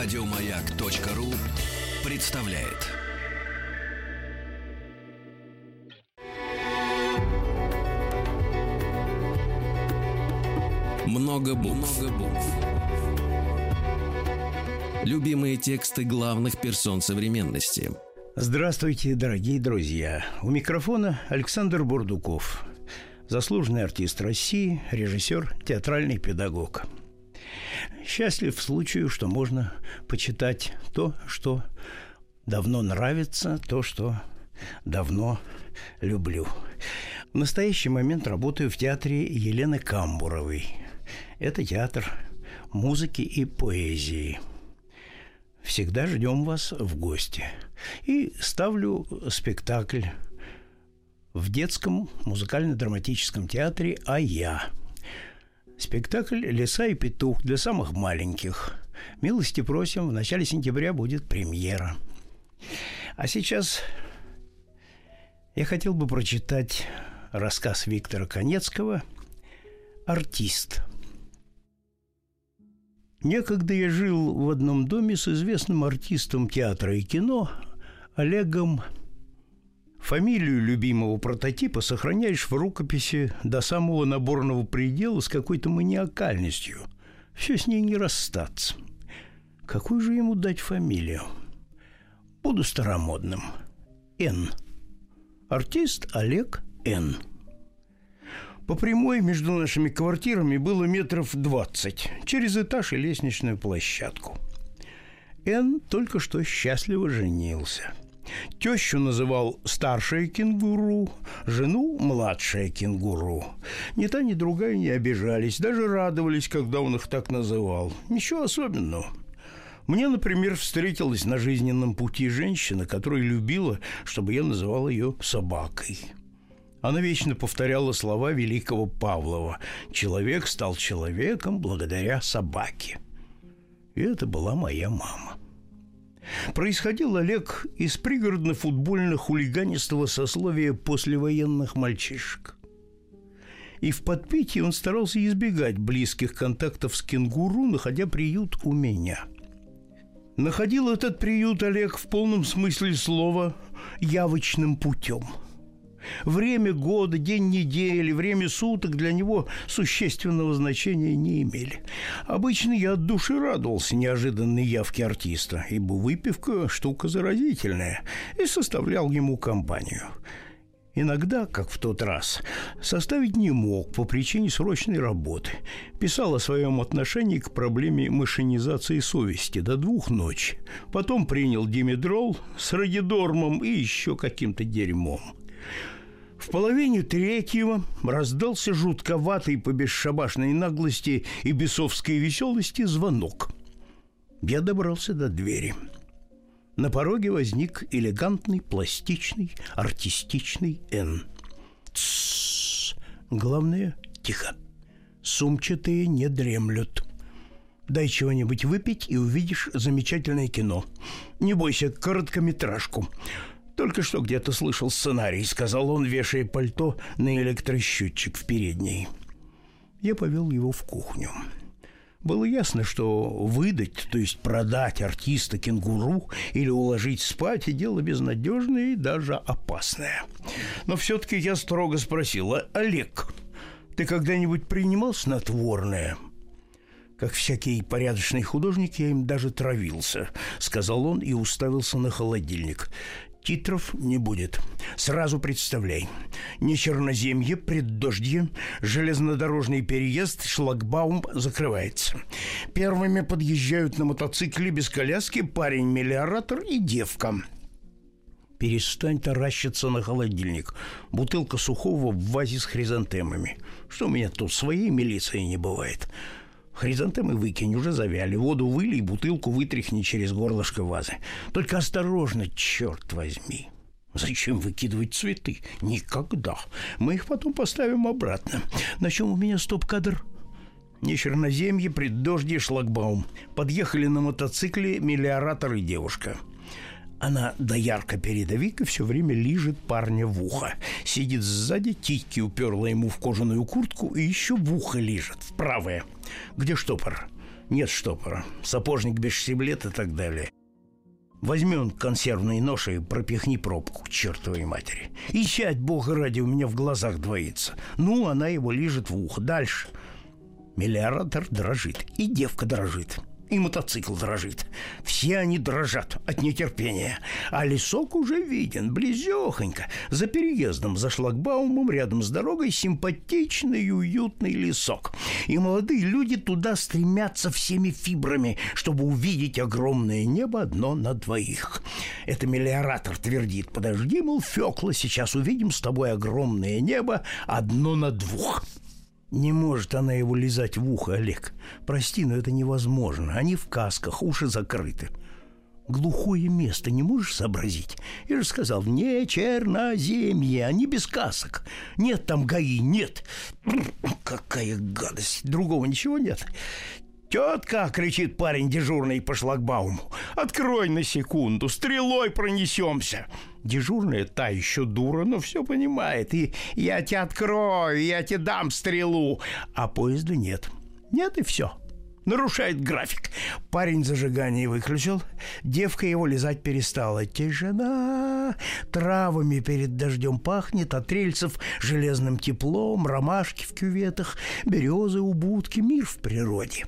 Радиомаяк.ру представляет. Много букв. Любимые тексты главных персон современности. Здравствуйте, дорогие друзья. У микрофона Александр Бурдуков, заслуженный артист России, режиссер, театральный педагог. Счастлив случаю, что можно почитать то, что давно нравится, то, что давно люблю. В настоящий момент работаю в театре Елены Камбуровой. Это театр музыки и поэзии. Всегда ждем вас в гости. И ставлю спектакль в детском музыкально-драматическом театре «А я». Спектакль «Лиса и петух» для самых маленьких. Милости просим, в начале сентября будет премьера. А сейчас я хотел бы прочитать рассказ Виктора Конецкого «Артист». Некогда я жил в одном доме с известным артистом театра и кино Олегом Фамилию любимого прототипа сохраняешь в рукописи до самого наборного предела с какой-то маниакальностью. Все с ней не расстаться. Какую же ему дать фамилию? Буду старомодным. Н. Артист Олег Н. По прямой между нашими квартирами было метров двадцать, через этаж и лестничную площадку. Н только что счастливо женился – Тещу называл старшая кенгуру, жену – младшая кенгуру. Ни та, ни другая не обижались, даже радовались, когда он их так называл. Ничего особенного. Мне, например, встретилась на жизненном пути женщина, которая любила, чтобы я называл ее собакой. Она вечно повторяла слова великого Павлова «Человек стал человеком благодаря собаке». И это была моя мама. Происходил Олег из пригородно-футбольно-хулиганистого сословия послевоенных мальчишек. И в подпитии он старался избегать близких контактов с кенгуру, находя приют у меня. Находил этот приют Олег в полном смысле слова явочным путем – Время года, день недели, время суток для него существенного значения не имели. Обычно я от души радовался неожиданной явке артиста, ибо выпивка – штука заразительная, и составлял ему компанию. Иногда, как в тот раз, составить не мог по причине срочной работы. Писал о своем отношении к проблеме машинизации совести до двух ночи. Потом принял димедрол с радидормом и еще каким-то дерьмом. В половине третьего раздался жутковатый по бесшабашной наглости и бесовской веселости звонок. Я добрался до двери. На пороге возник элегантный, пластичный, артистичный Н. Тссс. Главное, тихо. Сумчатые не дремлют. Дай чего-нибудь выпить, и увидишь замечательное кино. Не бойся, короткометражку. Только что где-то слышал сценарий, сказал он, вешая пальто на электросчетчик в передней. Я повел его в кухню. Было ясно, что выдать, то есть продать артиста кенгуру или уложить спать – дело безнадежное и даже опасное. Но все-таки я строго спросил, «А, Олег, ты когда-нибудь принимал снотворное? Как всякий порядочный художник, я им даже травился, сказал он и уставился на холодильник. Титров не будет. Сразу представляй. Не черноземье, преддождье, железнодорожный переезд, шлагбаум закрывается. Первыми подъезжают на мотоцикле без коляски парень-мелиоратор и девка. Перестань таращиться на холодильник. Бутылка сухого в вазе с хризантемами. Что у меня тут своей милиции не бывает. Хризантемы выкинь, уже завяли. Воду вылей, бутылку вытряхни через горлышко вазы. Только осторожно, черт возьми. Зачем выкидывать цветы? Никогда. Мы их потом поставим обратно. На чем у меня стоп-кадр? Не черноземье, преддождье, шлагбаум. Подъехали на мотоцикле мелиоратор и девушка. Она доярка передовик и все время лижет парня в ухо. Сидит сзади, титьки уперла ему в кожаную куртку и еще в ухо лижет, в правое. Где штопор? Нет штопора. Сапожник без штиблет и так далее. Возьми он консервный нож и пропихни пробку к чертовой матери. И сядь, бога ради, у меня в глазах двоится. Ну, она его лежит в ухо. Дальше. Миллиардер дрожит, и девка дрожит и мотоцикл дрожит. Все они дрожат от нетерпения. А лесок уже виден, близехонько. За переездом, за шлагбаумом, рядом с дорогой симпатичный и уютный лесок. И молодые люди туда стремятся всеми фибрами, чтобы увидеть огромное небо одно на двоих. Это мелиоратор твердит. Подожди, мол, Фекла, сейчас увидим с тобой огромное небо одно на двух. Не может она его лизать в ухо, Олег. Прости, но это невозможно. Они в касках, уши закрыты. Глухое место не можешь сообразить? Я же сказал, не черноземье, они без касок. Нет там ГАИ, нет. Какая гадость. Другого ничего нет. «Тетка!» — кричит парень дежурный по шлагбауму. «Открой на секунду, стрелой пронесемся!» Дежурная та еще дура, но все понимает. И я тебе открою, я тебе дам стрелу. А поезда нет. Нет и все. Нарушает график. Парень зажигание выключил. Девка его лизать перестала. Тишина. Травами перед дождем пахнет, от рельсов железным теплом, ромашки в кюветах, березы у будки, мир в природе.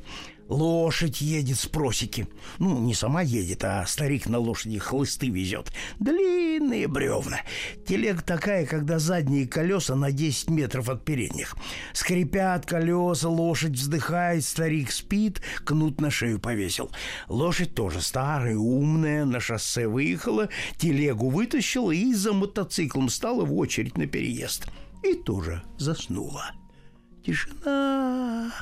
Лошадь едет с просеки. Ну, не сама едет, а старик на лошади хлысты везет. Длинные бревна. Телега такая, когда задние колеса на 10 метров от передних. Скрипят колеса, лошадь вздыхает, старик спит, кнут на шею повесил. Лошадь тоже старая, умная, на шоссе выехала, телегу вытащила и за мотоциклом стала в очередь на переезд. И тоже заснула. Тишина.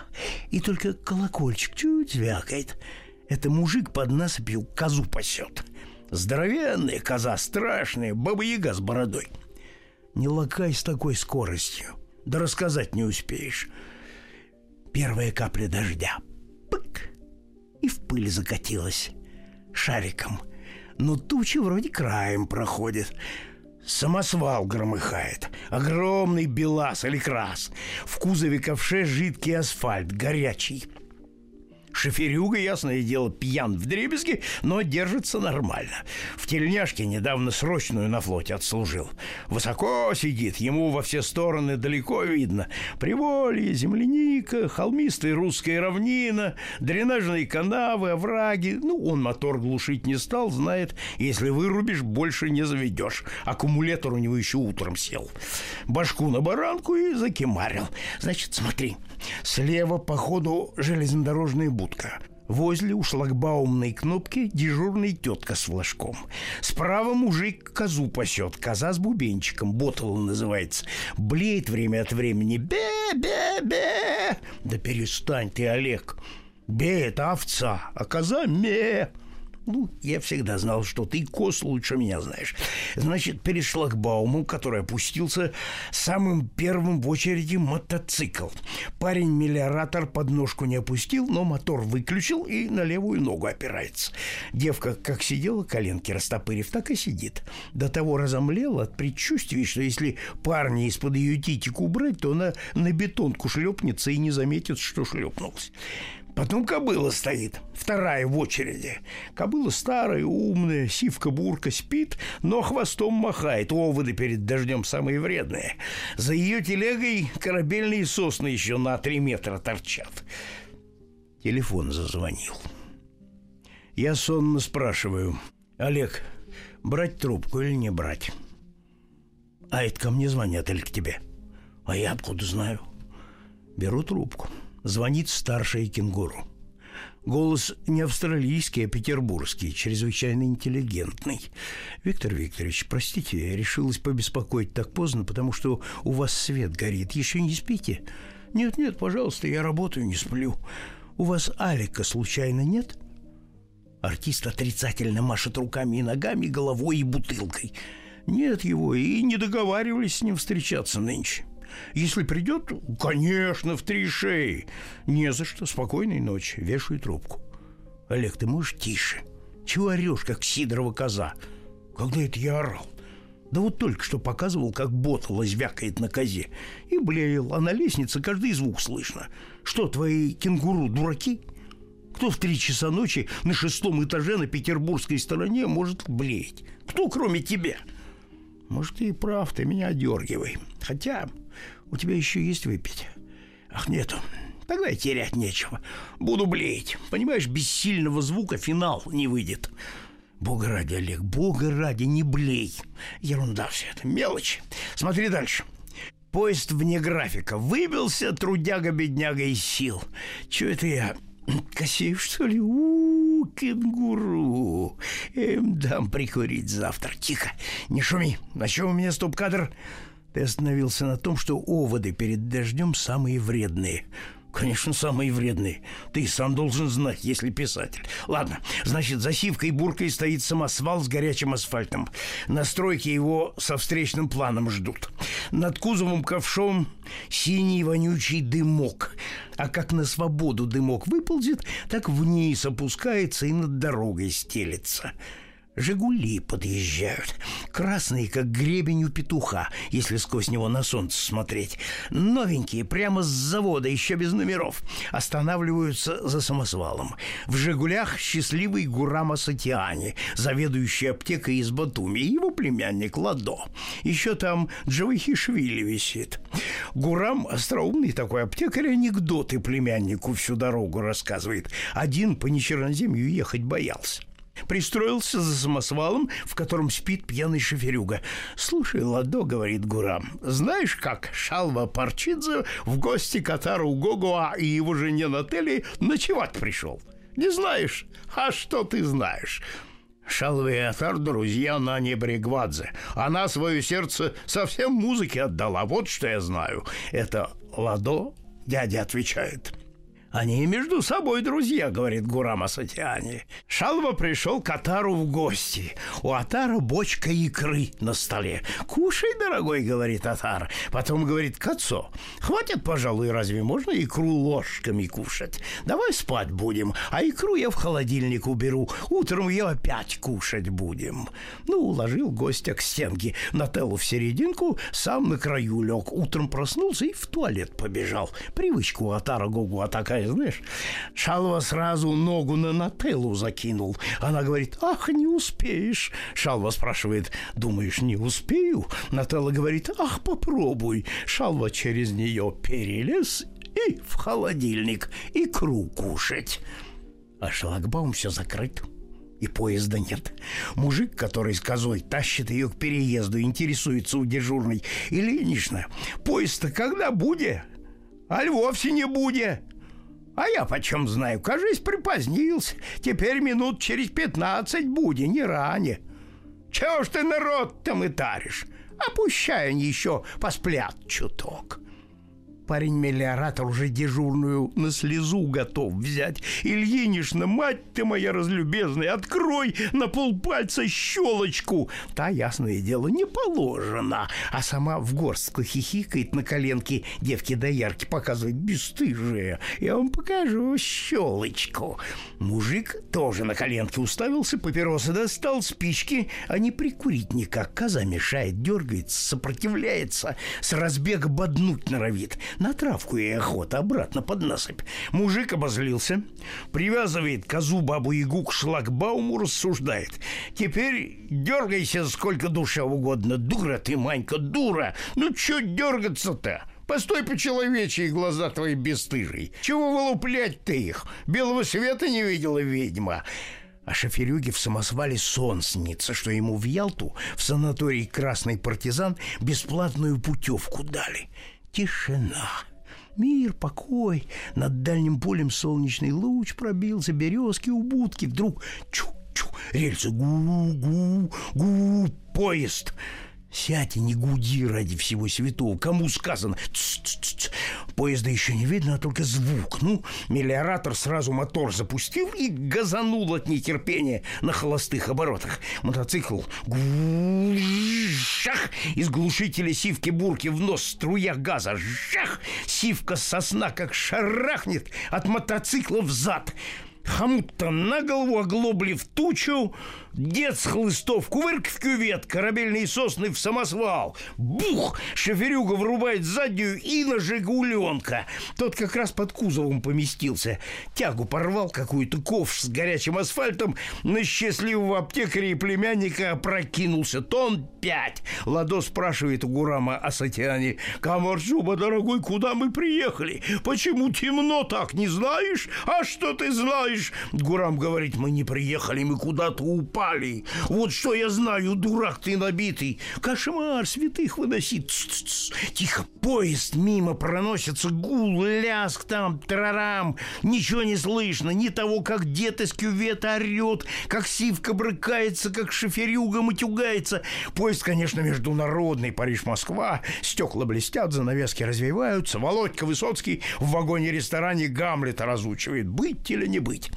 И только колокольчик чуть звякает. Это мужик под насыпью козу пасет. Здоровенная коза, страшная, баба-яга с бородой. Не лакай с такой скоростью. Да рассказать не успеешь. Первая капля дождя. Пык! И в пыль закатилась. Шариком. Но тучи вроде краем проходит. Самосвал громыхает. Огромный белас или крас. В кузове ковше жидкий асфальт, горячий. Шоферюга, ясное дело, пьян в дребезги, но держится нормально. В тельняшке недавно срочную на флоте отслужил. Высоко сидит, ему во все стороны далеко видно. Приволье, земляника, холмистая русская равнина, дренажные канавы, овраги. Ну, он мотор глушить не стал, знает, если вырубишь, больше не заведешь. Аккумулятор у него еще утром сел. Башку на баранку и закимарил. Значит, смотри, слева по ходу железнодорожная будка. Возле у шлагбаумной кнопки дежурный тетка с флажком. Справа мужик козу пасет, коза с бубенчиком, ботала называется. Блеет время от времени. Бе-бе-бе! Да перестань ты, Олег. Бе – это овца, а коза – ме. Ну, я всегда знал, что ты кос лучше меня знаешь. Значит, перед шлагбаумом, который опустился, самым первым в очереди мотоцикл. Парень-мелиоратор подножку не опустил, но мотор выключил и на левую ногу опирается. Девка как сидела, коленки растопырив, так и сидит. До того разомлела от предчувствия, что если парня из-под ее титик убрать, то она на бетонку шлепнется и не заметит, что шлепнулась. Потом кобыла стоит, вторая в очереди. Кобыла старая, умная, сивка-бурка спит, но хвостом махает. Оводы перед дождем самые вредные. За ее телегой корабельные сосны еще на три метра торчат. Телефон зазвонил. Я сонно спрашиваю. Олег, брать трубку или не брать? А это ко мне звонят или к тебе? А я откуда знаю? Беру трубку. Звонит старшая кенгуру. Голос не австралийский, а петербургский, чрезвычайно интеллигентный. Виктор Викторович, простите, я решилась побеспокоить так поздно, потому что у вас свет горит. Еще не спите? Нет, нет, пожалуйста, я работаю, не сплю. У вас Алика случайно нет? Артист отрицательно машет руками и ногами, головой и бутылкой. Нет его, и не договаривались с ним встречаться нынче. Если придет, конечно, в три шеи. Не за что. Спокойной ночи. Вешаю трубку. Олег, ты можешь тише? Чего орешь, как Сидорова коза? Когда это я орал? Да вот только что показывал, как ботала звякает на козе. И блеял, а на лестнице каждый звук слышно. Что, твои кенгуру дураки? Кто в три часа ночи на шестом этаже на петербургской стороне может блеять? Кто, кроме тебя? Может, ты и прав, ты меня одергивай. Хотя у тебя еще есть выпить. Ах, нету. Тогда и терять нечего. Буду блеять. Понимаешь, без сильного звука финал не выйдет. Бога ради, Олег, бога ради, не блей. Ерунда все это, мелочь. Смотри дальше. Поезд вне графика. Выбился трудяга-бедняга из сил. Чего это я? Косею, что ли? У, -у, кенгуру. Эм, дам прикурить завтра. Тихо, не шуми. На чем у меня стоп-кадр? Ты остановился на том, что оводы перед дождем самые вредные. Конечно, самые вредные. Ты сам должен знать, если писатель. Ладно, значит, за сивкой буркой стоит самосвал с горячим асфальтом. На стройке его со встречным планом ждут. Над кузовом ковшом синий вонючий дымок. А как на свободу дымок выползет, так вниз опускается и над дорогой стелется. «Жигули» подъезжают. Красные, как гребень у петуха, если сквозь него на солнце смотреть. Новенькие, прямо с завода, еще без номеров. Останавливаются за самосвалом. В «Жигулях» счастливый Гурам Асатиани, заведующий аптекой из Батуми, и его племянник Ладо. Еще там Джавахишвили висит. Гурам, остроумный такой аптекарь, анекдоты племяннику всю дорогу рассказывает. Один по нечерноземью ехать боялся. Пристроился за самосвалом, в котором спит пьяный шоферюга. «Слушай, Ладо, — говорит Гурам, — знаешь, как Шалва Парчидзе в гости Катару Гогуа и его жене Нателли ночевать пришел? Не знаешь? А что ты знаешь?» Шалва и Атар – друзья на Небрегвадзе. Она свое сердце совсем музыке отдала. Вот что я знаю. Это Ладо, дядя отвечает – они между собой друзья, говорит Гурам Асатиани. Шалва пришел к Атару в гости. У Атара бочка икры на столе. Кушай, дорогой, говорит Атар. Потом говорит к отцу. Хватит, пожалуй, разве можно икру ложками кушать? Давай спать будем, а икру я в холодильник уберу. Утром ее опять кушать будем. Ну, уложил гостя к стенке. Нателлу в серединку, сам на краю лег. Утром проснулся и в туалет побежал. Привычку Атара Гогуа такая такая, знаешь. Шалва сразу ногу на Нателлу закинул. Она говорит, ах, не успеешь. Шалва спрашивает, думаешь, не успею? Нателла говорит, ах, попробуй. Шалва через нее перелез и в холодильник икру кушать. А шлагбаум все закрыт и поезда нет. Мужик, который с козой тащит ее к переезду, интересуется у дежурной. Ильинична, поезд-то когда будет? Аль вовсе не будет. А я почем знаю, кажись, припозднился. Теперь минут через пятнадцать будет, не ранее. Чего ж ты народ там и таришь? Опущай они еще посплят чуток. Парень-мелиоратор уже дежурную на слезу готов взять. Ильинишна, мать ты моя разлюбезная, открой на полпальца щелочку. Та, ясное дело, не положено. А сама в горстку хихикает на коленке девки-доярки, показывает бесстыжие. Я вам покажу щелочку. Мужик тоже на коленке уставился, папиросы достал, спички, а не прикурить никак. Коза мешает, дергается, сопротивляется, с разбега боднуть норовит. На травку и охота, обратно под насыпь. Мужик обозлился, привязывает козу бабу-ягу к шлагбауму, рассуждает. Теперь дергайся сколько душа угодно. Дура ты, Манька, дура! Ну чё дергаться-то? Постой по-человечьи, глаза твои бесстыжие. Чего вылуплять ты их? Белого света не видела ведьма. А шоферюге в самосвале сон снится, что ему в Ялту, в санаторий «Красный партизан» бесплатную путевку дали – Тишина. Мир, покой. Над дальним полем солнечный луч пробился, березки у. Вдруг чу-чу, рельсы гу-гу-гу, поезд. Сядь и не гуди ради всего святого. Кому сказано? Ц -ц -ц Поезда еще не видно, а только звук. Ну, мелиоратор сразу мотор запустил и газанул от нетерпения на холостых оборотах. Мотоцикл жах, из глушителя сивки-бурки в нос струя газа. Жах! Сивка сосна как шарахнет от мотоцикла в зад. Хомут-то на голову, оглобли в тучу, дед с хлыстов, кувырк в кювет, корабельные сосны в самосвал. Бух! Шоферюга врубает заднюю и на «Жигуленка». Тот как раз под кузовом поместился. Тягу порвал какую-то ковш с горячим асфальтом, на счастливого аптекаря и племянника опрокинулся. Тон пять. Ладо спрашивает у Гурама о Сатиане. «Камарджуба, дорогой, куда мы приехали? Почему темно так, не знаешь? А что ты знаешь?» Гурам говорит, мы не приехали, мы куда-то упали. Вот что я знаю, дурак ты набитый. Кошмар святых выносит. Ц -ц -ц. Тихо, поезд мимо проносится, гул, ляск там, трарам. Ничего не слышно, ни того, как дед из кювета орет, как сивка брыкается, как шоферюга матюгается. Поезд, конечно, международный, Париж-Москва. Стекла блестят, занавески развиваются. Володька Высоцкий в вагоне-ресторане Гамлета разучивает. Быть или не быть?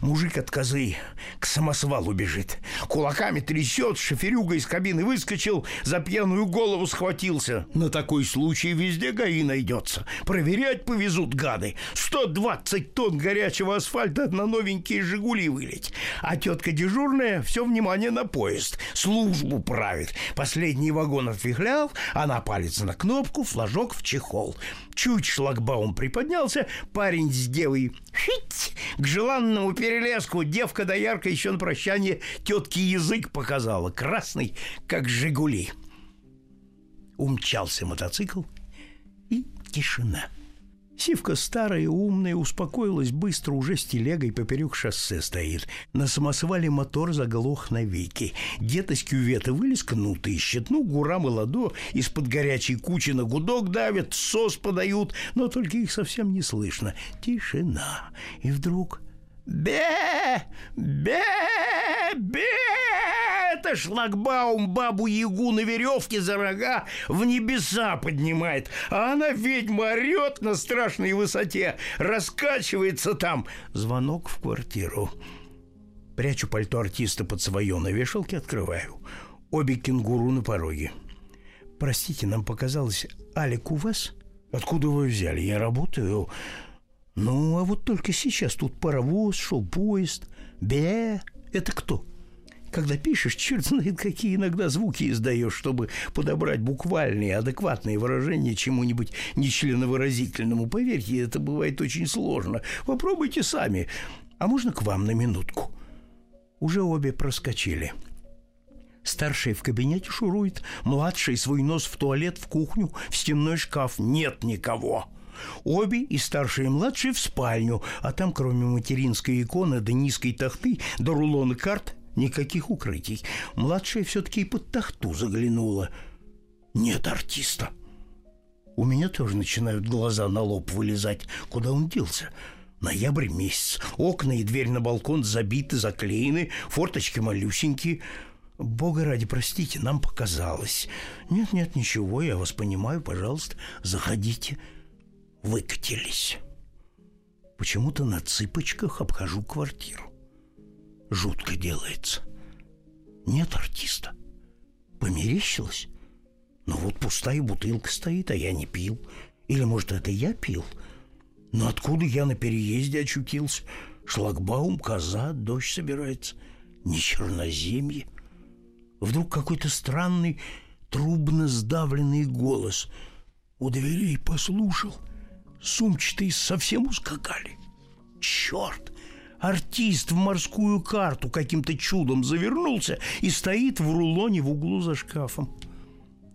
Мужик от козы к самосвалу бежит. Кулаками трясет, шоферюга из кабины выскочил, за пьяную голову схватился. На такой случай везде ГАИ найдется. Проверять повезут гады. 120 тонн горячего асфальта на новенькие «Жигули» вылить. А тетка дежурная все внимание на поезд. Службу правит. Последний вагон отвихлял, она палец на кнопку, флажок в чехол. Чуть шлагбаум приподнялся, парень с девой фить, к желанному перелеску девка доярка еще на прощание тетке язык показала, красный, как «Жигули». Умчался мотоцикл, и тишина. Сивка старая, умная, успокоилась быстро, уже с телегой поперек шоссе стоит. На самосвале мотор заглох навеки. Дед из кювета вылез кнут ищет. Ну, гурам и ладо из-под горячей кучи на гудок давят, сос подают, но только их совсем не слышно. Тишина. И вдруг Бе! Бе! Бе! Это шлагбаум бабу-ягу на веревке за рога в небеса поднимает, а она, ведьма, орет на страшной высоте, раскачивается там. Звонок в квартиру. Прячу пальто артиста под свое на вешалке, открываю. Обе кенгуру на пороге. Простите, нам показалось, Алик у вас? Откуда вы взяли? Я работаю ну, а вот только сейчас тут паровоз, шел поезд. Бе, это кто? Когда пишешь, черт знает, какие иногда звуки издаешь, чтобы подобрать буквальные, адекватные выражения чему-нибудь нечленовыразительному. Поверьте, это бывает очень сложно. Попробуйте сами. А можно к вам на минутку? Уже обе проскочили. Старший в кабинете шурует, младший свой нос в туалет, в кухню, в стенной шкаф. Нет никого. Обе, и старшие, и младшие, в спальню, а там, кроме материнской иконы да низкой тахты, да рулона карт, никаких укрытий. Младшая все-таки и под тахту заглянула. Нет артиста. У меня тоже начинают глаза на лоб вылезать. Куда он делся? Ноябрь месяц. Окна и дверь на балкон забиты, заклеены, форточки малюсенькие. Бога ради, простите, нам показалось. Нет-нет, ничего, я вас понимаю, пожалуйста, заходите выкатились. Почему-то на цыпочках обхожу квартиру. Жутко делается. Нет артиста. Померещилось? Но вот пустая бутылка стоит, а я не пил. Или, может, это я пил? Но откуда я на переезде очутился? Шлагбаум, коза, дождь собирается. Не черноземье. Вдруг какой-то странный, трубно сдавленный голос у дверей послушал — сумчатые совсем ускакали. Черт! Артист в морскую карту каким-то чудом завернулся и стоит в рулоне в углу за шкафом.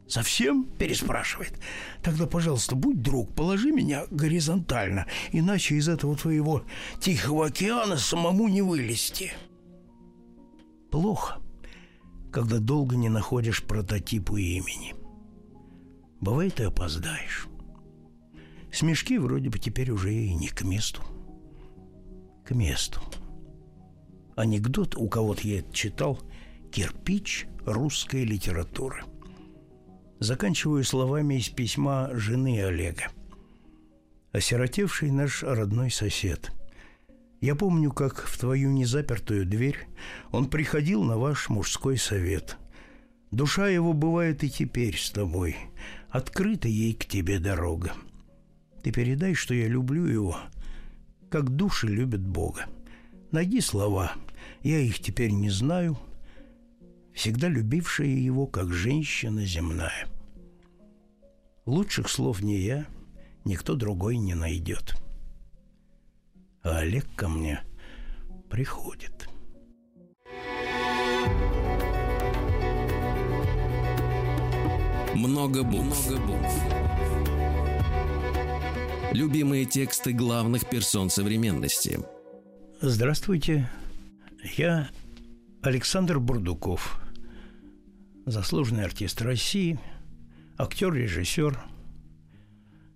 «Совсем?» – переспрашивает. «Тогда, пожалуйста, будь друг, положи меня горизонтально, иначе из этого твоего Тихого океана самому не вылезти». Плохо, когда долго не находишь прототипу имени. Бывает, и опоздаешь. Смешки вроде бы теперь уже и не к месту. К месту. Анекдот, у кого-то я это читал, кирпич русской литературы. Заканчиваю словами из письма жены Олега. Осиротевший наш родной сосед. Я помню, как в твою незапертую дверь он приходил на ваш мужской совет. Душа его бывает и теперь с тобой. Открыта ей к тебе дорога. Ты передай, что я люблю его, как души любят Бога. Найди слова, я их теперь не знаю, всегда любившая его, как женщина земная. Лучших слов ни я, никто другой не найдет. А Олег ко мне приходит. Много букв. Много букв. Любимые тексты главных персон современности. Здравствуйте. Я Александр Бурдуков, заслуженный артист России, актер-режиссер,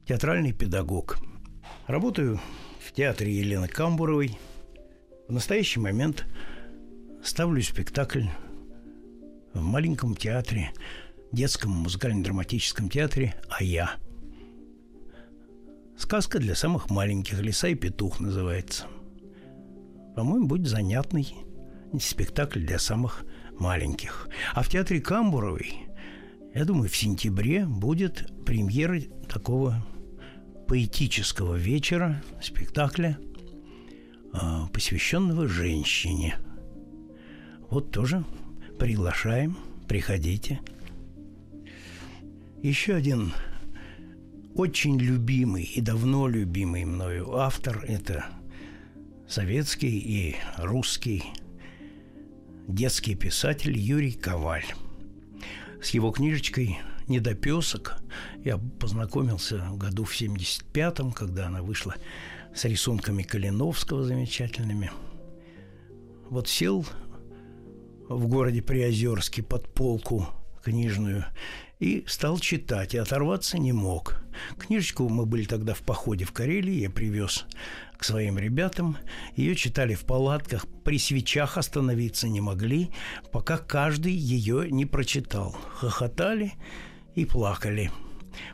театральный педагог. Работаю в театре Елены Камбуровой. В настоящий момент ставлю спектакль в маленьком театре, детском музыкально-драматическом театре «А я». Сказка для самых маленьких «Лиса и петух» называется. По-моему, будет занятный спектакль для самых маленьких. А в театре Камбуровой, я думаю, в сентябре будет премьера такого поэтического вечера, спектакля, а, посвященного женщине. Вот тоже приглашаем, приходите. Еще один очень любимый и давно любимый мною автор – это советский и русский детский писатель Юрий Коваль. С его книжечкой «Недопесок» я познакомился в году в 75-м, когда она вышла с рисунками Калиновского замечательными. Вот сел в городе Приозерске под полку книжную и стал читать, и оторваться не мог. Книжечку мы были тогда в походе в Карелии, я привез к своим ребятам. Ее читали в палатках, при свечах остановиться не могли, пока каждый ее не прочитал. Хохотали и плакали.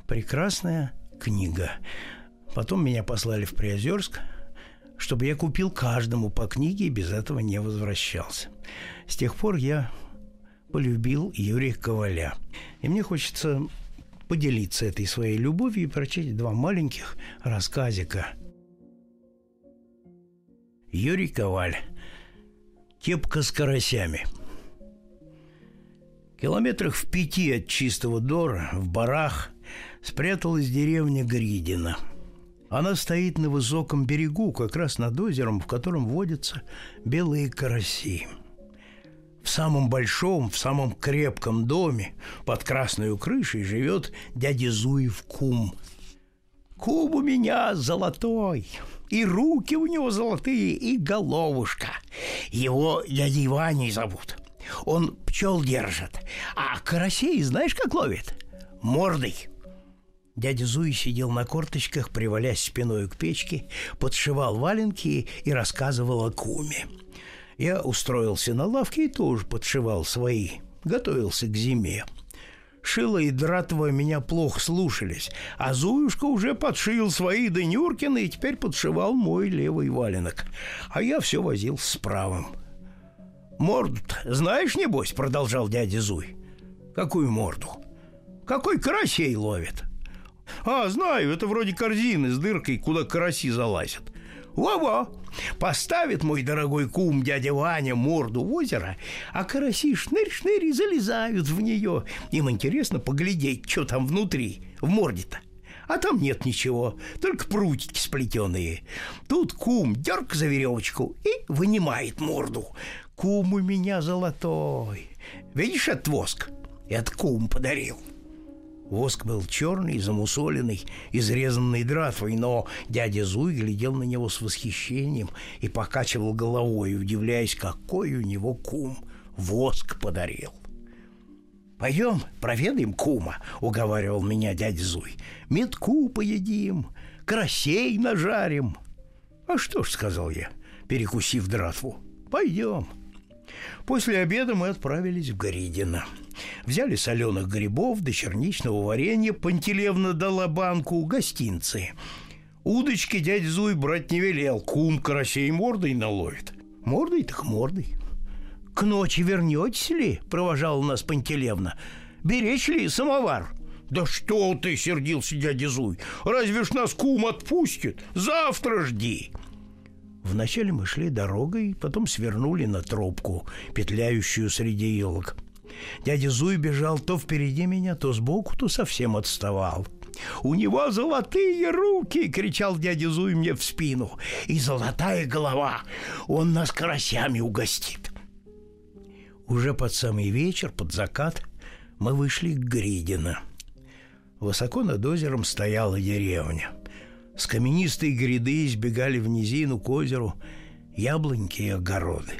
Прекрасная книга. Потом меня послали в Приозерск, чтобы я купил каждому по книге и без этого не возвращался. С тех пор я полюбил Юрия Коваля. И мне хочется поделиться этой своей любовью и прочесть два маленьких рассказика – Юрий Коваль. Кепка с карасями. Километрах в пяти от чистого Дора, в барах, спряталась деревня Гридина. Она стоит на высоком берегу, как раз над озером, в котором водятся белые караси. В самом большом, в самом крепком доме под красной крышей живет дядя Зуев кум. Кум у меня золотой, и руки у него золотые, и головушка. Его дядей Ваней зовут. Он пчел держит. А карасей знаешь, как ловит? Мордой. Дядя Зуй сидел на корточках, привалясь спиной к печке, подшивал валенки и рассказывал о куме. Я устроился на лавке и тоже подшивал свои, готовился к зиме. Шила и Дратова меня плохо слушались, а Зуюшка уже подшил свои Денюркины и теперь подшивал мой левый валенок. А я все возил с правым. морду знаешь, небось?» — продолжал дядя Зуй. «Какую морду?» «Какой карасей ловит?» «А, знаю, это вроде корзины с дыркой, куда караси залазят. Во-во! Поставит мой дорогой кум дядя Ваня морду в озеро, а караси шнырь-шнырь залезают в нее. Им интересно поглядеть, что там внутри, в морде-то. А там нет ничего, только прутики сплетенные. Тут кум дерг за веревочку и вынимает морду. Кум у меня золотой. Видишь этот воск? Это кум подарил. Воск был черный, замусоленный, изрезанный дратвой, но дядя Зуй глядел на него с восхищением и покачивал головой, удивляясь, какой у него кум воск подарил. «Пойдем, проведаем кума», — уговаривал меня дядя Зуй. «Метку поедим, карасей нажарим». «А что ж», — сказал я, перекусив дратву, — «пойдем». После обеда мы отправились в Горидино. Взяли соленых грибов до черничного варенья, Пантелевна дала банку гостинцы. Удочки дядь Зуй брать не велел, кум карасей мордой наловит. Мордой так мордой. «К ночи вернетесь ли?» – провожала нас Пантелевна. «Беречь ли самовар?» «Да что ты!» – сердился дядя Зуй. «Разве ж нас кум отпустит? Завтра жди!» Вначале мы шли дорогой, потом свернули на тропку, петляющую среди елок. Дядя Зуй бежал то впереди меня, то сбоку, то совсем отставал. «У него золотые руки!» — кричал дядя Зуй мне в спину. «И золотая голова! Он нас карасями угостит!» Уже под самый вечер, под закат, мы вышли к Гридино. Высоко над озером стояла деревня. С каменистой гряды избегали в низину к озеру яблоньки и огороды.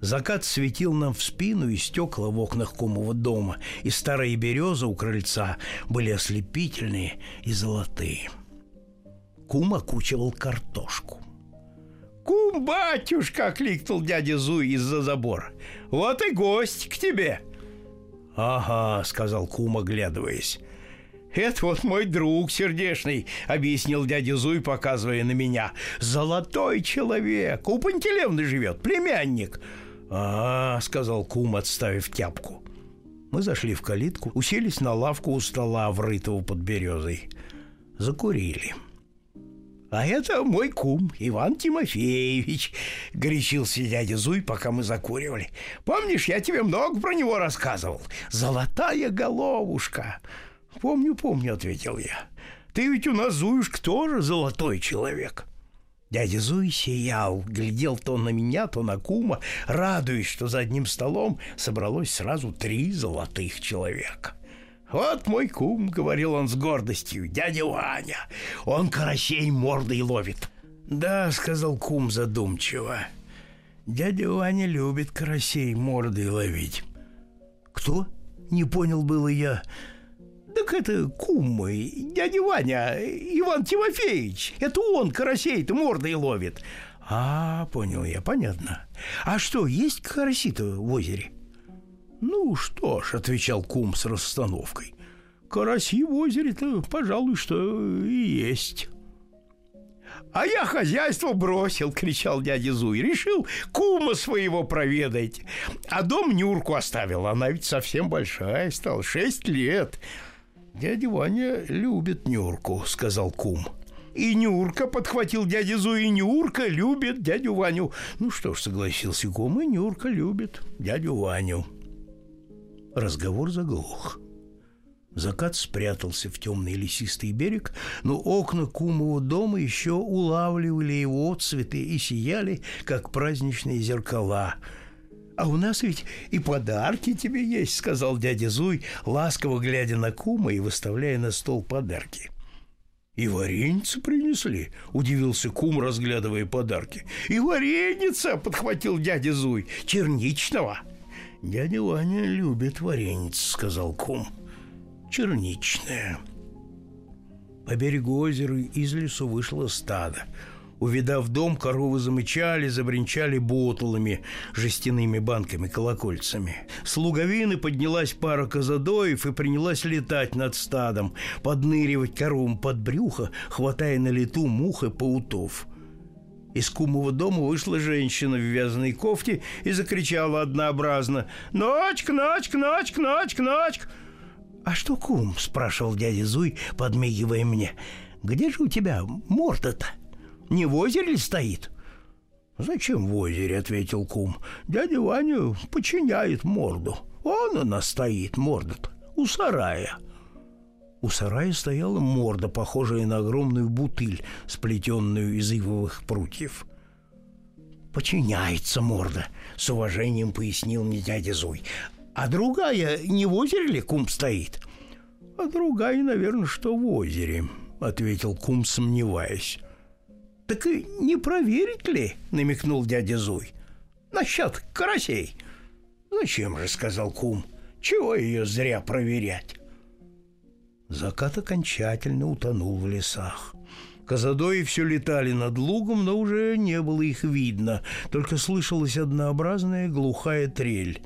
Закат светил нам в спину, и стекла в окнах кумового дома, и старые березы у крыльца были ослепительные и золотые. Кум окучивал картошку. «Кум, батюшка!» — кликнул дядя Зуй из-за забора. «Вот и гость к тебе!» «Ага», — сказал кум, оглядываясь. «Это вот мой друг сердечный», — объяснил дядя Зуй, показывая на меня. «Золотой человек, у Пантелевны живет, племянник». «А, сказал кум, отставив тяпку. Мы зашли в калитку, уселись на лавку у стола, врытого под березой. Закурили. «А это мой кум, Иван Тимофеевич», — горячился дядя Зуй, пока мы закуривали. «Помнишь, я тебе много про него рассказывал? Золотая головушка». «Помню, помню», — ответил я. «Ты ведь у нас, Зуюшка, тоже золотой человек». Дядя Зуй сиял, глядел то на меня, то на кума, радуясь, что за одним столом собралось сразу три золотых человека. «Вот мой кум», — говорил он с гордостью, — «дядя Ваня. Он карасей мордой ловит». «Да», — сказал кум задумчиво, — «дядя Ваня любит карасей мордой ловить». «Кто?» — не понял было я. Так это кум мой, дядя Ваня, Иван Тимофеевич. Это он карасей-то мордой ловит. А, понял я, понятно. А что, есть караси-то в озере? Ну что ж, отвечал кум с расстановкой. Караси в озере-то, пожалуй, что и есть. «А я хозяйство бросил!» — кричал дядя Зуй. «Решил кума своего проведать. А дом Нюрку оставил. Она ведь совсем большая стала, шесть лет. «Дядя Ваня любит Нюрку», — сказал кум. «И Нюрка», — подхватил дядя Зу, и Нюрка любит дядю Ваню. Ну что ж, согласился кум, и Нюрка любит дядю Ваню. Разговор заглох. Закат спрятался в темный лесистый берег, но окна кумового дома еще улавливали его цветы и сияли, как праздничные зеркала — «А у нас ведь и подарки тебе есть», — сказал дядя Зуй, ласково глядя на кума и выставляя на стол подарки. «И вареница принесли?» — удивился кум, разглядывая подарки. «И вареница!» — подхватил дядя Зуй. «Черничного!» «Дядя Ваня любит варениц», — сказал кум. «Черничная». По берегу озера из лесу вышло стадо — Увидав дом, коровы замычали, забринчали ботулами, жестяными банками, колокольцами. С луговины поднялась пара козадоев и принялась летать над стадом, подныривать коровам под брюхо, хватая на лету мух и паутов. Из кумового дома вышла женщина в вязаной кофте и закричала однообразно «Ночка, ночка, ночка, ночка, ночка!» «А что, кум?» – спрашивал дядя Зуй, подмигивая мне. «Где же у тебя морда-то?» Не в озере ли стоит?» «Зачем в озере?» — ответил кум. «Дядя Ваня починяет морду. Он она стоит, морда-то, у сарая». У сарая стояла морда, похожая на огромную бутыль, сплетенную из ивовых прутьев. «Починяется морда», — с уважением пояснил мне дядя Зуй. «А другая не в озере ли кум стоит?» «А другая, наверное, что в озере», — ответил кум, сомневаясь. «Так и не проверить ли?» — намекнул дядя Зуй. «Насчет карасей». «Зачем же?» — сказал кум. «Чего ее зря проверять?» Закат окончательно утонул в лесах. Казадои все летали над лугом, но уже не было их видно, только слышалась однообразная глухая трель.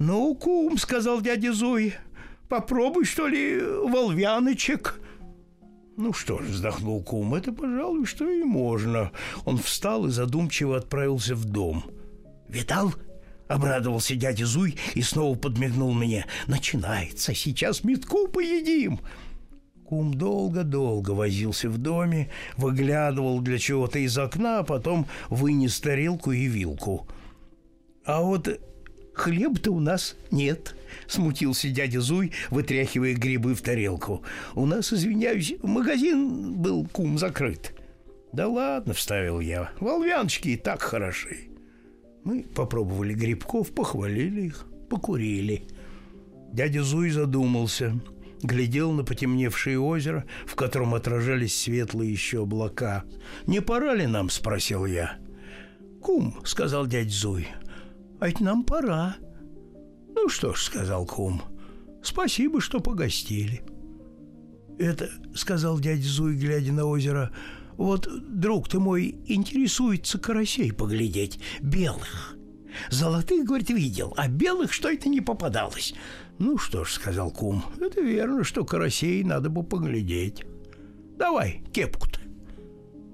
«Ну, кум», — сказал дядя Зуй, — «попробуй, что ли, волвяночек». «Ну что ж», — вздохнул кум, — «это, пожалуй, что и можно». Он встал и задумчиво отправился в дом. «Видал?» — обрадовался дядя Зуй и снова подмигнул мне. «Начинается, сейчас метку поедим». Кум долго-долго возился в доме, выглядывал для чего-то из окна, а потом вынес тарелку и вилку. «А вот хлеб-то у нас нет», — смутился дядя Зуй, вытряхивая грибы в тарелку. «У нас, извиняюсь, магазин был, кум, закрыт». «Да ладно», — вставил я, — «волвяночки и так хороши». Мы попробовали грибков, похвалили их, покурили. Дядя Зуй задумался — глядел на потемневшее озеро, в котором отражались светлые еще облака. «Не пора ли нам?» – спросил я. «Кум», – сказал дядь Зуй, – «а ведь нам пора». «Ну что ж», – сказал кум, – «спасибо, что погостили». «Это», — сказал дядя Зуй, глядя на озеро, — «вот друг ты мой интересуется карасей поглядеть, белых. Золотых, говорит, видел, а белых что это не попадалось. «Ну что ж», — сказал кум, — «это верно, что карасей надо бы поглядеть. Давай кепку-то».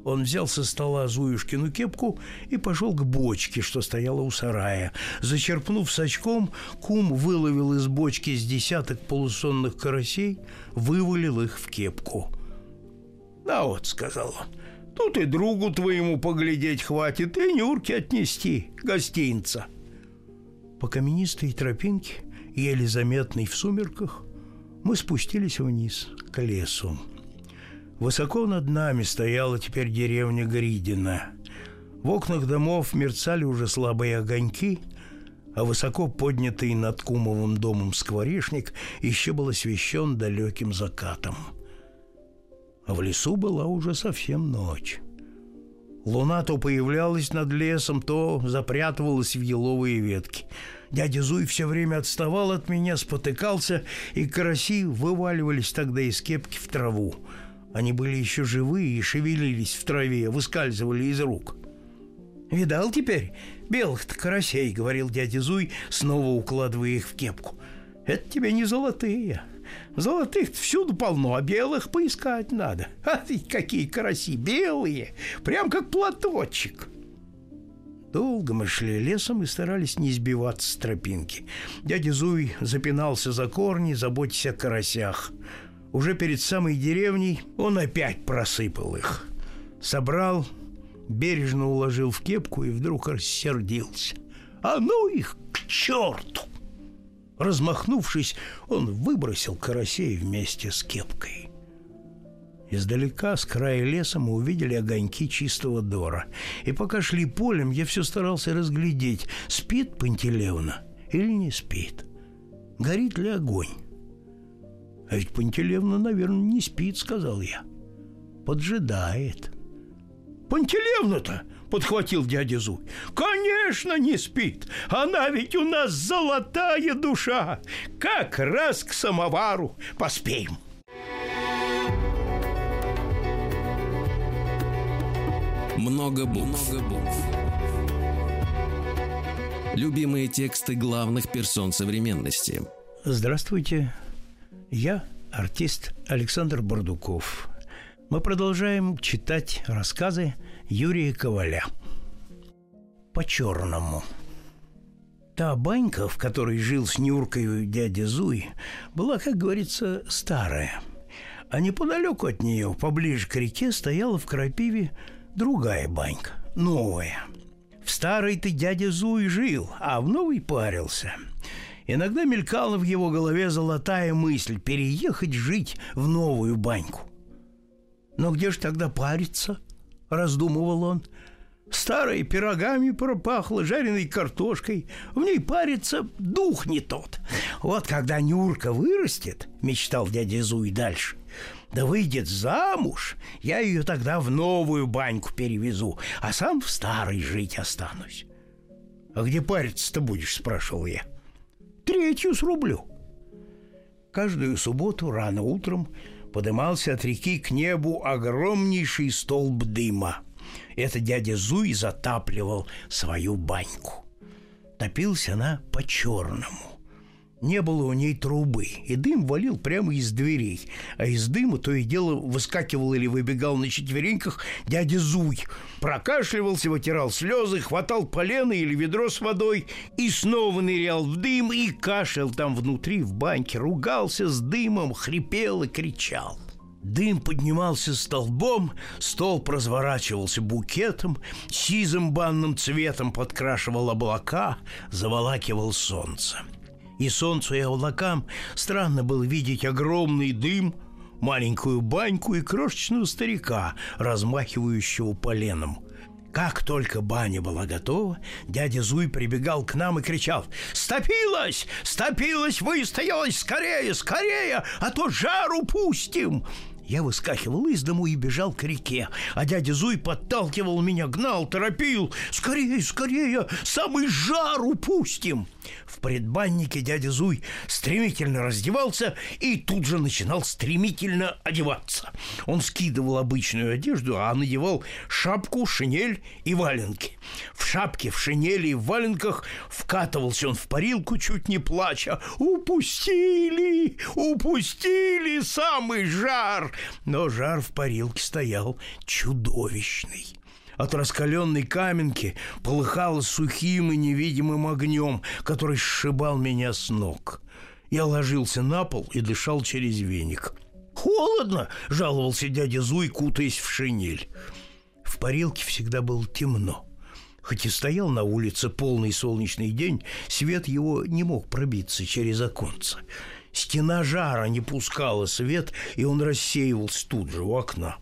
Он взял со стола Зуюшкину кепку и пошел к бочке, что стояла у сарая. Зачерпнув сачком, кум выловил из бочки с десяток полусонных карасей, вывалил их в кепку. «Да вот», — сказал он, — «тут и другу твоему поглядеть хватит, и Нюрке отнести гостинца». По каменистой тропинке еле заметный в сумерках, мы спустились вниз, к лесу. Высоко над нами стояла теперь деревня Гридина. В окнах домов мерцали уже слабые огоньки, а высоко поднятый над Кумовым домом скворечник еще был освещен далеким закатом. А в лесу была уже совсем ночь. Луна то появлялась над лесом, то запрятывалась в еловые ветки – Дядя Зуй все время отставал от меня, спотыкался, и караси вываливались тогда из кепки в траву. Они были еще живые и шевелились в траве, выскальзывали из рук. «Видал теперь белых-то карасей?» — говорил дядя Зуй, снова укладывая их в кепку. «Это тебе не золотые. Золотых всюду полно, а белых поискать надо. А ты какие караси белые, прям как платочек!» Долго мы шли лесом и старались не сбиваться с тропинки. Дядя Зуй запинался за корни, заботясь о карасях. Уже перед самой деревней он опять просыпал их. Собрал, бережно уложил в кепку и вдруг рассердился. «А ну их к черту!» Размахнувшись, он выбросил карасей вместе с кепкой. Издалека, с края леса, мы увидели огоньки чистого дора. И пока шли полем, я все старался разглядеть, спит Пантелеевна или не спит. Горит ли огонь? А ведь Пантелеевна, наверное, не спит, сказал я. Поджидает. Пантелеевна-то, подхватил дядя Зуй. Конечно, не спит. Она ведь у нас золотая душа. Как раз к самовару поспеем. Много букв. Много букв. Любимые тексты главных персон современности. Здравствуйте. Я артист Александр Бардуков. Мы продолжаем читать рассказы Юрия Коваля. По-черному. Та банька, в которой жил с Нюркой дядя Зуй, была, как говорится, старая. А неподалеку от нее, поближе к реке, стояла в крапиве другая банька, новая. В старой ты дядя Зуй жил, а в новой парился. Иногда мелькала в его голове золотая мысль переехать жить в новую баньку. Но где же тогда париться? Раздумывал он. Старой пирогами пропахло, жареной картошкой. В ней парится дух не тот. Вот когда Нюрка вырастет, мечтал дядя Зуй дальше, да выйдет замуж, я ее тогда в новую баньку перевезу, а сам в старой жить останусь. А где париться-то будешь, спрашивал я. Третью срублю. Каждую субботу рано утром подымался от реки к небу огромнейший столб дыма. Это дядя Зуй затапливал свою баньку. Топился она по-черному. Не было у ней трубы, и дым валил прямо из дверей. А из дыма то и дело выскакивал или выбегал на четвереньках дядя Зуй. Прокашливался, вытирал слезы, хватал полено или ведро с водой и снова нырял в дым и кашлял там внутри в баньке, ругался с дымом, хрипел и кричал. Дым поднимался столбом, стол разворачивался букетом, сизым банным цветом подкрашивал облака, заволакивал солнце. И солнцу и облакам странно было видеть огромный дым, маленькую баньку и крошечного старика, размахивающего поленом – как только баня была готова, дядя Зуй прибегал к нам и кричал «Стопилась! Стопилась! Выстоялась! Скорее! Скорее! А то жару пустим!» Я выскакивал из дому и бежал к реке, а дядя Зуй подталкивал меня, гнал, торопил. «Скорее, скорее! Самый жар упустим!» В предбаннике дядя Зуй стремительно раздевался и тут же начинал стремительно одеваться. Он скидывал обычную одежду, а надевал шапку, шинель и валенки. В шапке, в шинели и в валенках вкатывался он в парилку, чуть не плача. «Упустили! Упустили самый жар!» Но жар в парилке стоял чудовищный. От раскаленной каменки полыхало сухим и невидимым огнем, который сшибал меня с ног. Я ложился на пол и дышал через веник. «Холодно!» – жаловался дядя Зуй, кутаясь в шинель. В парилке всегда было темно. Хоть и стоял на улице полный солнечный день, свет его не мог пробиться через оконце. Стена жара не пускала свет, и он рассеивался тут же у окна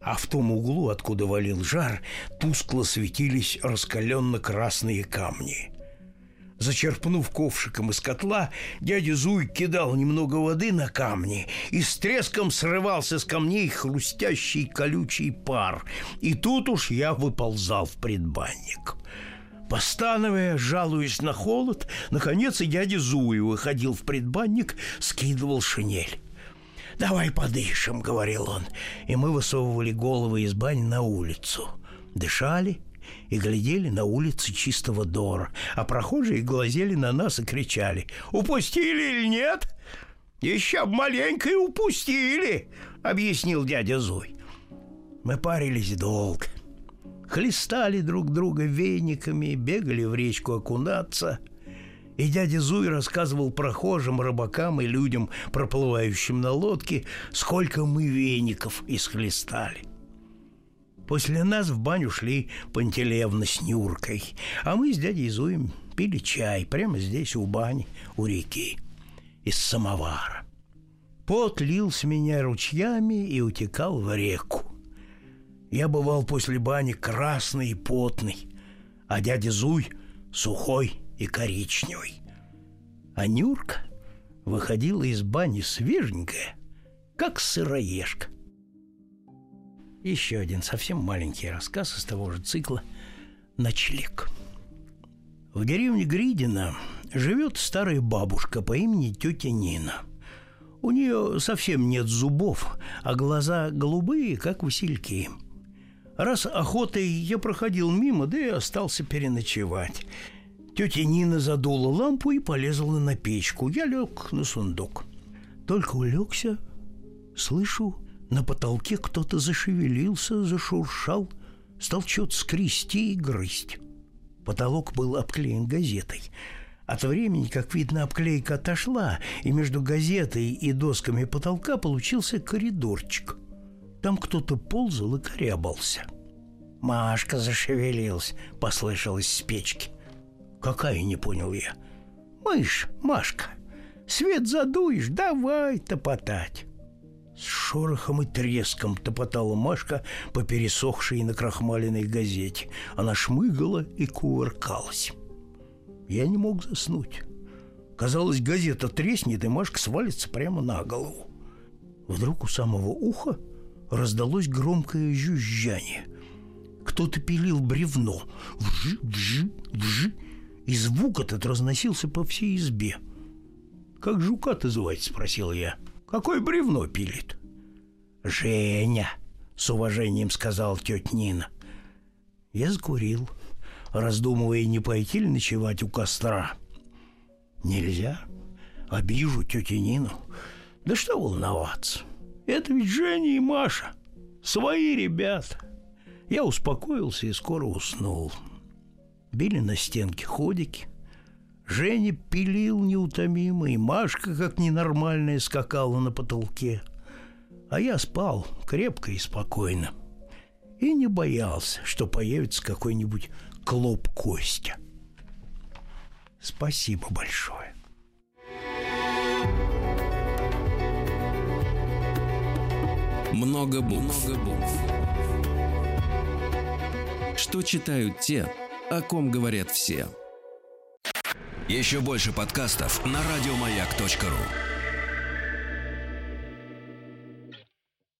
а в том углу, откуда валил жар, тускло светились раскаленно-красные камни. Зачерпнув ковшиком из котла, дядя Зуй кидал немного воды на камни, и с треском срывался с камней хрустящий колючий пар. И тут уж я выползал в предбанник. Постановая, жалуясь на холод, наконец и дядя Зуй выходил в предбанник, скидывал шинель. «Давай подышим», — говорил он. И мы высовывали головы из бани на улицу. Дышали и глядели на улицы чистого Дора, а прохожие глазели на нас и кричали «Упустили или нет?» «Еще маленько и упустили», — объяснил дядя Зуй. Мы парились долго. Хлестали друг друга вениками, бегали в речку окунаться — и дядя Зуй рассказывал прохожим, рыбакам и людям, проплывающим на лодке, сколько мы веников исхлестали. После нас в баню шли Пантелеевна с Нюркой, а мы с дядей Зуем пили чай прямо здесь, у бани, у реки, из самовара. Пот лил с меня ручьями и утекал в реку. Я бывал после бани красный и потный, а дядя Зуй сухой и коричневый. А Нюрка выходила из бани свеженькая, как сыроежка. Еще один совсем маленький рассказ из того же цикла «Ночлег». В деревне Гридина живет старая бабушка по имени тетя Нина. У нее совсем нет зубов, а глаза голубые, как васильки. Раз охотой я проходил мимо, да и остался переночевать. Тетя Нина задула лампу и полезла на печку. Я лег на сундук. Только улегся, слышу, на потолке кто-то зашевелился, зашуршал, стал что-то скрести и грызть. Потолок был обклеен газетой. От времени, как видно, обклейка отошла, и между газетой и досками потолка получился коридорчик. Там кто-то ползал и корябался. «Машка зашевелилась», — послышалось с печки. «Какая?» — не понял я. «Мышь, Машка, свет задуешь, давай топотать». С шорохом и треском топотала Машка по пересохшей и накрахмаленной газете. Она шмыгала и кувыркалась. Я не мог заснуть. Казалось, газета треснет, и Машка свалится прямо на голову. Вдруг у самого уха раздалось громкое жужжание. Кто-то пилил бревно. Вжи, вжи, вжи и звук этот разносился по всей избе. «Как жука-то звать?» – спросил я. «Какое бревно пилит?» «Женя!» – с уважением сказал тетя Нина. Я закурил, раздумывая, не пойти ли ночевать у костра. «Нельзя. Обижу тетю Нину. Да что волноваться? Это ведь Женя и Маша. Свои ребята». Я успокоился и скоро уснул били на стенке ходики. Женя пилил неутомимо, и Машка, как ненормальная, скакала на потолке. А я спал крепко и спокойно. И не боялся, что появится какой-нибудь клоп Костя. Спасибо большое. Много букв. Что читают те, о ком говорят все. Еще больше подкастов на радиомаяк.ру.